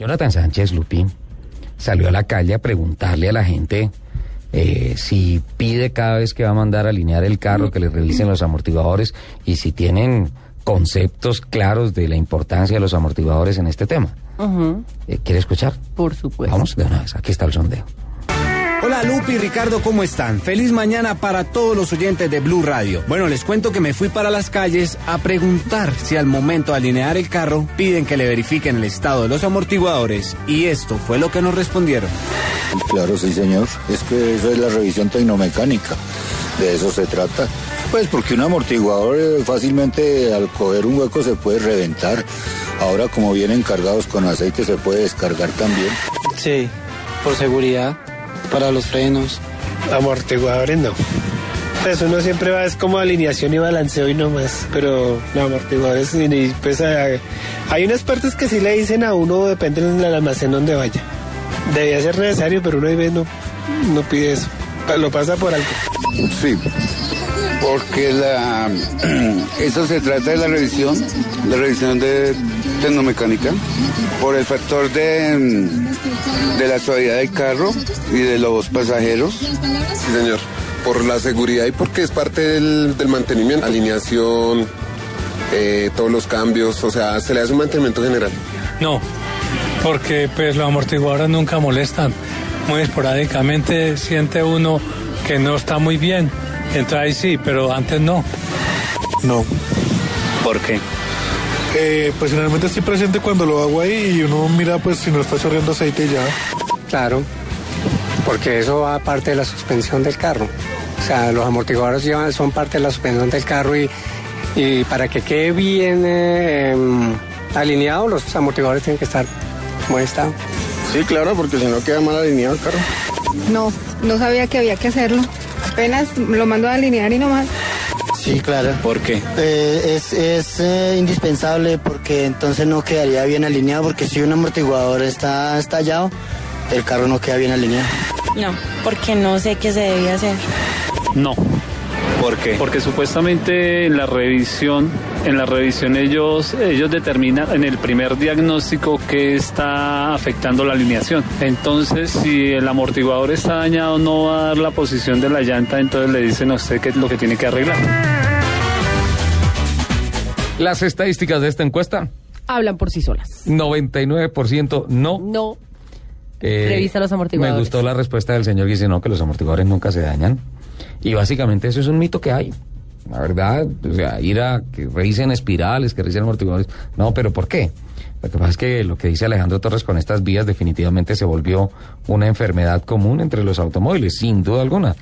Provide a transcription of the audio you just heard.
Jonathan Sánchez Lupín salió a la calle a preguntarle a la gente eh, si pide cada vez que va a mandar a alinear el carro que le revisen los amortiguadores y si tienen conceptos claros de la importancia de los amortiguadores en este tema. Eh, ¿Quiere escuchar? Por supuesto. Vamos de una vez, aquí está el sondeo. Hola Lupi y Ricardo, ¿cómo están? Feliz mañana para todos los oyentes de Blue Radio. Bueno, les cuento que me fui para las calles a preguntar si al momento de alinear el carro piden que le verifiquen el estado de los amortiguadores y esto fue lo que nos respondieron. Claro, sí señor. Es que eso es la revisión tecnomecánica. De eso se trata. Pues porque un amortiguador eh, fácilmente al coger un hueco se puede reventar. Ahora como vienen cargados con aceite se puede descargar también. Sí, por seguridad para los frenos. Amortiguadores no. Pues uno siempre va, es como alineación y balanceo y no más, pero no, amortiguadores, y pues hay, unas partes que sí le dicen a uno, depende del almacén donde vaya. Debía ser necesario, pero uno ahí ve, no, no pide eso, lo pasa por alto. Sí, porque la, eso se trata de la revisión, la revisión de tecnomecánica, por el factor de, de la suavidad del carro y de los pasajeros. Sí, señor, por la seguridad y porque es parte del, del mantenimiento, alineación, eh, todos los cambios, o sea, se le hace un mantenimiento general. No, porque pues los amortiguadores nunca molestan. Muy esporádicamente siente uno que no está muy bien. Entonces ahí sí, pero antes no. No. ¿Por qué? Eh, pues generalmente estoy presente cuando lo hago ahí y uno mira pues si no está chorreando aceite ya. Claro, porque eso va parte de la suspensión del carro. O sea, los amortiguadores llevan, son parte de la suspensión del carro y, y para que quede bien eh, alineado, los amortiguadores tienen que estar en buen estado. Sí, claro, porque si no queda mal alineado el carro. No, no sabía que había que hacerlo. Apenas lo mando a alinear y no más. Sí, claro. ¿Por qué? Eh, es es eh, indispensable porque entonces no quedaría bien alineado porque si un amortiguador está estallado, el carro no queda bien alineado. No, porque no sé qué se debía hacer. No. ¿Por qué? Porque supuestamente en la revisión, en la revisión ellos, ellos determinan en el primer diagnóstico que está afectando la alineación. Entonces, si el amortiguador está dañado, no va a dar la posición de la llanta, entonces le dicen a usted qué es lo que tiene que arreglar. Las estadísticas de esta encuesta, Hablan por sí solas. 99% no. No. Eh, Revisa los amortiguadores. Me gustó la respuesta del señor que dice no, que los amortiguadores nunca se dañan. Y básicamente eso es un mito que hay. La verdad, o sea, ir a que revisen espirales, que revisen amortiguadores. No, pero ¿por qué? Lo que pasa es que lo que dice Alejandro Torres con estas vías definitivamente se volvió una enfermedad común entre los automóviles, sin duda alguna.